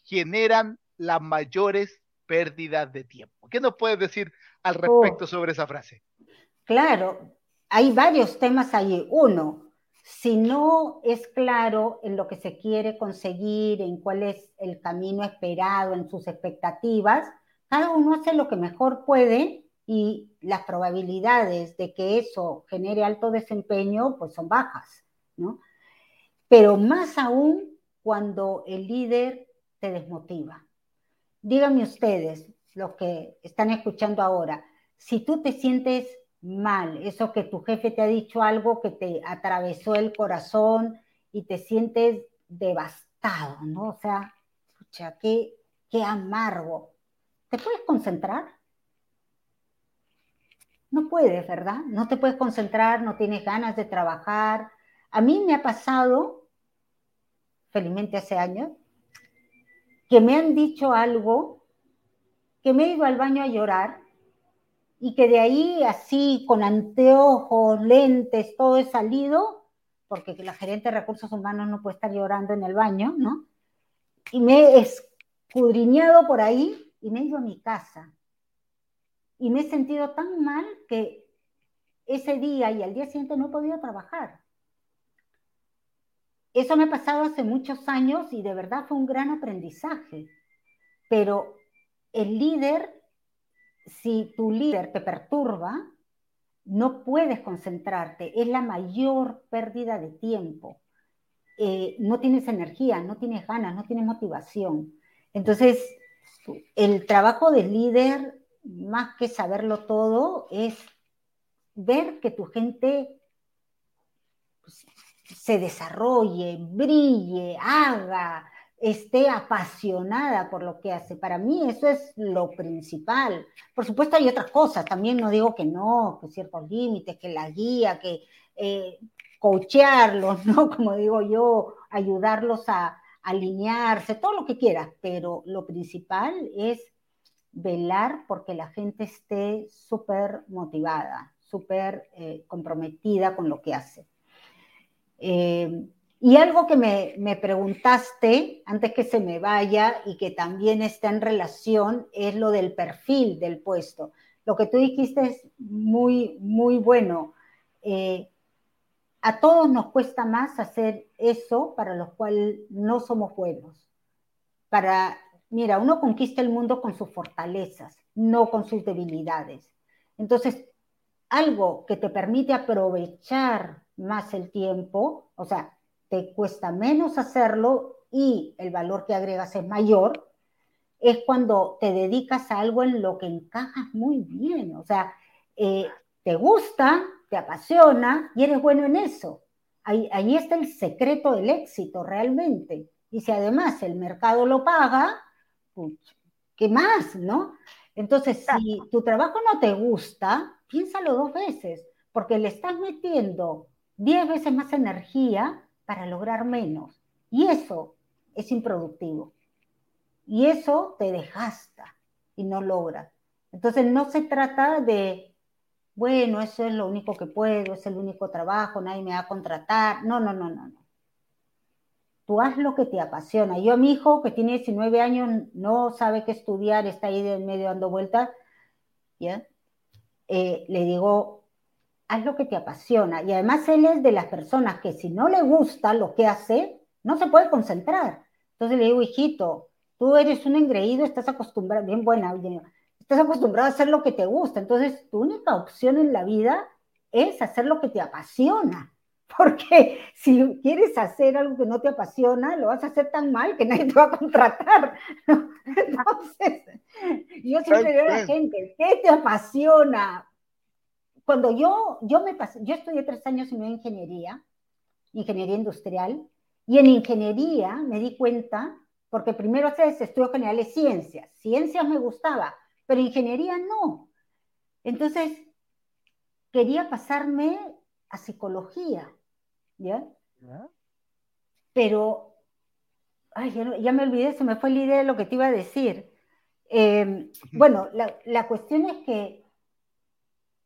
generan las mayores pérdidas de tiempo. ¿Qué nos puedes decir al respecto oh. sobre esa frase? Claro, hay varios temas ahí. Uno, si no es claro en lo que se quiere conseguir, en cuál es el camino esperado, en sus expectativas, cada uno hace lo que mejor puede y las probabilidades de que eso genere alto desempeño pues son bajas, ¿no? Pero más aún cuando el líder te desmotiva. Díganme ustedes, los que están escuchando ahora, si tú te sientes mal, eso que tu jefe te ha dicho algo que te atravesó el corazón y te sientes devastado, ¿no? O sea, escucha, qué, qué amargo. ¿Te puedes concentrar? No puedes, ¿verdad? No te puedes concentrar, no tienes ganas de trabajar. A mí me ha pasado, felizmente hace años, que me han dicho algo, que me he ido al baño a llorar y que de ahí así con anteojos, lentes, todo he salido, porque la gerente de recursos humanos no puede estar llorando en el baño, ¿no? Y me he escudriñado por ahí y me he ido a mi casa y me he sentido tan mal que ese día y al día siguiente no he podido trabajar. Eso me ha pasado hace muchos años y de verdad fue un gran aprendizaje. Pero el líder, si tu líder te perturba, no puedes concentrarte. Es la mayor pérdida de tiempo. Eh, no tienes energía, no tienes ganas, no tienes motivación. Entonces, el trabajo del líder más que saberlo todo, es ver que tu gente pues, se desarrolle, brille, haga, esté apasionada por lo que hace. Para mí eso es lo principal. Por supuesto hay otras cosas, también no digo que no, que ciertos límites, que la guía, que eh, coachearlos, ¿no? Como digo yo, ayudarlos a alinearse, todo lo que quieras, pero lo principal es velar porque la gente esté súper motivada, súper eh, comprometida con lo que hace. Eh, y algo que me, me, preguntaste antes que se me vaya y que también está en relación es lo del perfil del puesto. Lo que tú dijiste es muy, muy bueno. Eh, a todos nos cuesta más hacer eso para lo cual no somos buenos. Para Mira, uno conquista el mundo con sus fortalezas, no con sus debilidades. Entonces, algo que te permite aprovechar más el tiempo, o sea, te cuesta menos hacerlo y el valor que agregas es mayor, es cuando te dedicas a algo en lo que encajas muy bien. O sea, eh, te gusta, te apasiona y eres bueno en eso. Ahí, ahí está el secreto del éxito realmente. Y si además el mercado lo paga, ¿qué más, no? Entonces, si tu trabajo no te gusta, piénsalo dos veces, porque le estás metiendo diez veces más energía para lograr menos. Y eso es improductivo. Y eso te desgasta y no logra. Entonces, no se trata de, bueno, eso es lo único que puedo, es el único trabajo, nadie me va a contratar. No, no, no, no, no. Tú haz lo que te apasiona. Yo mi hijo, que tiene 19 años, no sabe qué estudiar, está ahí de medio dando vueltas, ¿ya? Eh, le digo, haz lo que te apasiona. Y además él es de las personas que si no le gusta lo que hace, no se puede concentrar. Entonces le digo, hijito, tú eres un engreído, estás acostumbrado, bien buena, estás acostumbrado a hacer lo que te gusta. Entonces tu única opción en la vida es hacer lo que te apasiona. Porque si quieres hacer algo que no te apasiona, lo vas a hacer tan mal que nadie te va a contratar. Entonces, yo siempre digo a la gente, ¿qué te apasiona? Cuando yo, yo me pasé, yo estudié tres años en ingeniería, ingeniería industrial, y en ingeniería me di cuenta, porque primero haces estudios generales ciencias, ciencias me gustaba, pero ingeniería no. Entonces, quería pasarme a psicología ¿ya? Pero, ay, ya, me olvidé, se me fue la idea de lo que te iba a decir. Em, bueno, la, cuestión es que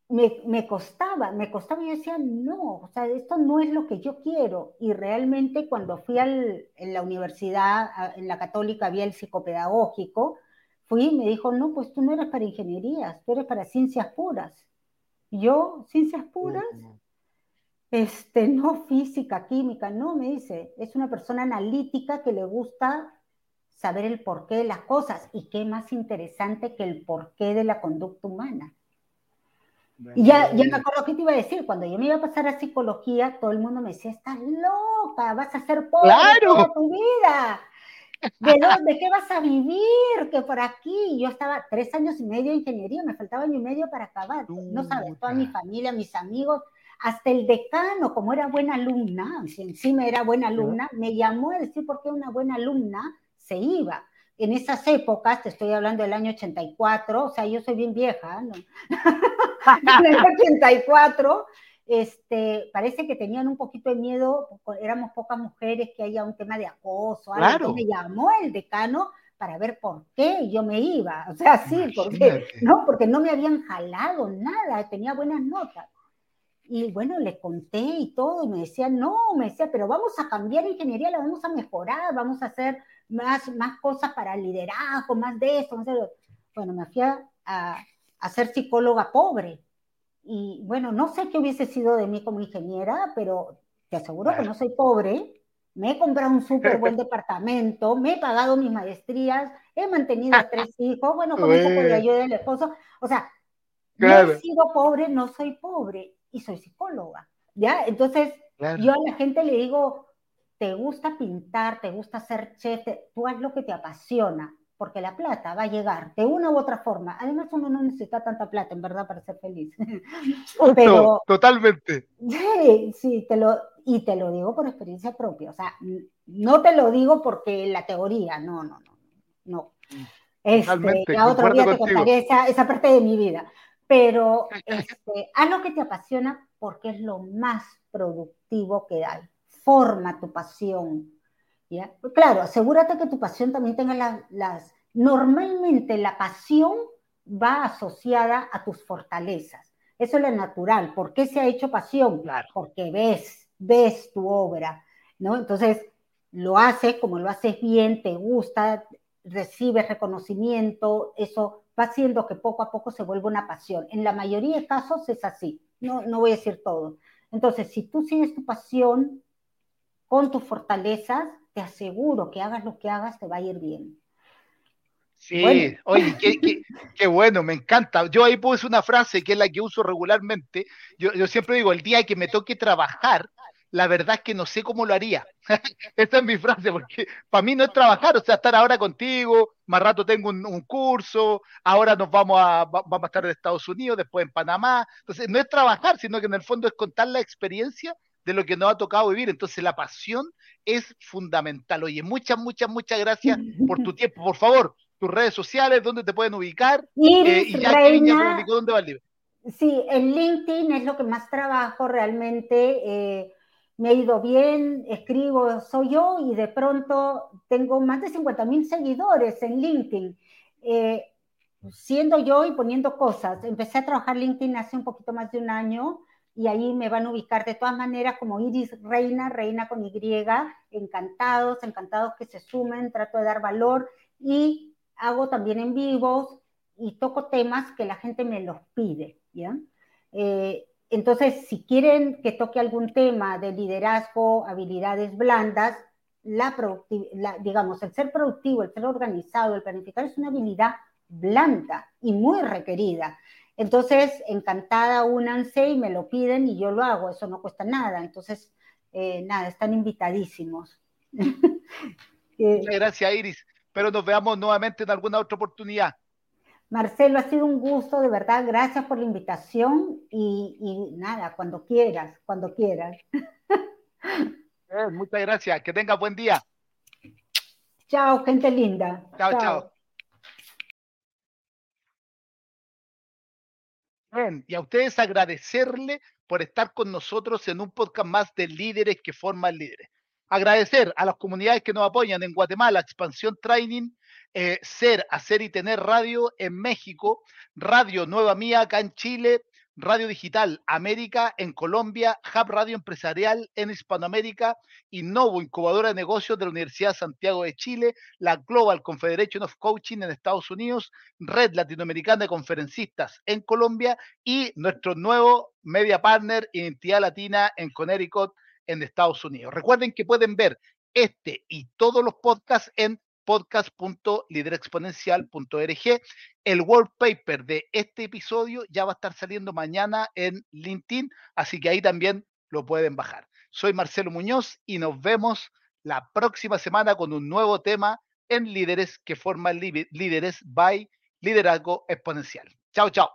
me, costaba, me costaba, yo decía, no, o sea, esto no es lo que yo quiero. Y realmente cuando fui al, en la universidad, en la católica, había el psicopedagógico, fui y me dijo, no, pues tú no eres para ingenierías, tú eres para ciencias puras. Yo, ciencias puras, este, no física, química, no, me dice, es una persona analítica que le gusta saber el porqué de las cosas y qué más interesante que el porqué de la conducta humana. y ya, ya me acuerdo qué te iba a decir, cuando yo me iba a pasar a psicología, todo el mundo me decía, estás loca, vas a ser pobre toda tu vida. ¿De dónde? ¿Qué vas a vivir? Que por aquí. Yo estaba tres años y medio de ingeniería, me faltaba año y medio para acabar. No sabes, toda mi familia, mis amigos, hasta el decano, como era buena alumna, si encima era buena alumna, me llamó a decir por qué una buena alumna se iba. En esas épocas, te estoy hablando del año 84, o sea, yo soy bien vieja, ¿no? en el 84, este, parece que tenían un poquito de miedo, éramos pocas mujeres, que haya un tema de acoso, algo. me llamó el decano para ver por qué yo me iba, o sea, sí, porque no, porque no me habían jalado nada, tenía buenas notas. Y bueno, le conté y todo, y me decía, no, me decía, pero vamos a cambiar ingeniería, la vamos a mejorar, vamos a hacer más, más cosas para el liderazgo, más de eso, más de Bueno, me fui a, a, ser psicóloga pobre. Y bueno, no sé qué hubiese sido de mí como ingeniera, pero te aseguro que no soy pobre. Me he comprado un súper buen departamento, me he pagado mis maestrías, he mantenido a tres hijos, bueno, con un poco de ayuda del esposo. O sea, no he sido pobre, no soy pobre y soy psicóloga, ¿ya? Entonces, yo a la gente le digo, te gusta pintar, te gusta ser chef, tú haz lo que te apasiona, porque la plata va a llegar de una u otra forma. Además, uno no necesita tanta plata, en verdad, para ser feliz. Pero, totalmente. Sí, sí, te lo, y te lo digo por experiencia propia. O sea, no te lo digo porque la teoría, no, no, no, no. Este, ya otro día te contaré esa, esa parte de mi vida pero este, haz lo que te apasiona porque es lo más productivo que hay. Forma tu pasión. ¿ya? Claro, asegúrate que tu pasión también tenga las... Normalmente la pasión va asociada a tus fortalezas. Eso es lo natural. ¿Por qué se ha hecho pasión? Porque ves, ves tu obra, ¿no? Entonces, lo haces como lo haces bien, te gusta, recibes reconocimiento, eso va haciendo que poco a poco se vuelva una pasión. En la mayoría de casos es así, no, no voy a decir todo. Entonces, si tú sigues tu pasión con tus fortalezas, te aseguro que hagas lo que hagas, te va a ir bien. Sí, oye, qué, bueno, me encanta. Yo ahí puse una frase que es la que uso regularmente. Yo, yo siempre digo, el día que me toque trabajar, la verdad es que no sé cómo lo haría. Esta es mi frase, porque para mí no es trabajar, o sea, estar ahora contigo, más rato tengo un, curso, ahora nos vamos a, vamos a estar en Estados Unidos, después en Panamá. Entonces, no es trabajar, sino que en el fondo es contar la experiencia de lo que nos ha tocado vivir. Entonces, la pasión es fundamental. Oye, muchas, muchas, muchas gracias por tu tiempo. Por favor, tus redes sociales, dónde te pueden ubicar. Eh, y ya Reina, ¿dónde va el libro? Sí, en LinkedIn es lo que más trabajo realmente. Eh, me ha ido bien, escribo, soy yo y de pronto tengo más de 50 mil seguidores en LinkedIn, eh, siendo yo y poniendo cosas. Empecé a trabajar LinkedIn hace un poquito más de un año, y ahí me van a ubicar de todas maneras como Iris Reina, Reina con Y, encantados, encantados que se sumen, trato de dar valor y hago también en vivos y toco temas que la gente me los pide, ¿ya? Eh, entonces, si quieren que toque algún tema de liderazgo, habilidades blandas, la, digamos, el ser productivo, el ser organizado, el planificar es una habilidad blanda y muy requerida. Entonces, encantada, únanse y me lo piden y yo lo hago, eso no cuesta nada. Entonces, eh, nada, están invitadísimos. Muchas gracias, Iris. Pero nos veamos nuevamente en alguna otra oportunidad. Marcelo, ha sido un gusto, de verdad. Gracias por la invitación y, y nada, cuando quieras, cuando quieras. Eh, muchas gracias. Que tenga buen día. Chao, gente linda. chao. chao. y a ustedes agradecerle por estar con nosotros en un podcast más de líderes que forman líderes. Agradecer a las comunidades que nos apoyan en Guatemala, Expansión Training, eh, Ser, Hacer y Tener Radio en México, Radio Nueva Mía acá en Chile, Radio Digital América en Colombia, Hub Radio Empresarial en Hispanoamérica, Innovo, incubadora de negocios de la Universidad de Santiago de Chile, la Global Confederation of Coaching en Estados Unidos, Red Latinoamericana de Conferencistas en Colombia y nuestro nuevo media partner, Identidad Latina en Connecticut en Estados Unidos. Recuerden que pueden ver este y todos los podcasts en podcast.liderexponencial.org. El wallpaper de este episodio ya va a estar saliendo mañana en LinkedIn, así que ahí también lo pueden bajar. Soy Marcelo Muñoz y nos vemos la próxima semana con un nuevo tema en Líderes que forman líderes by Liderazgo Exponencial. Chao, chao.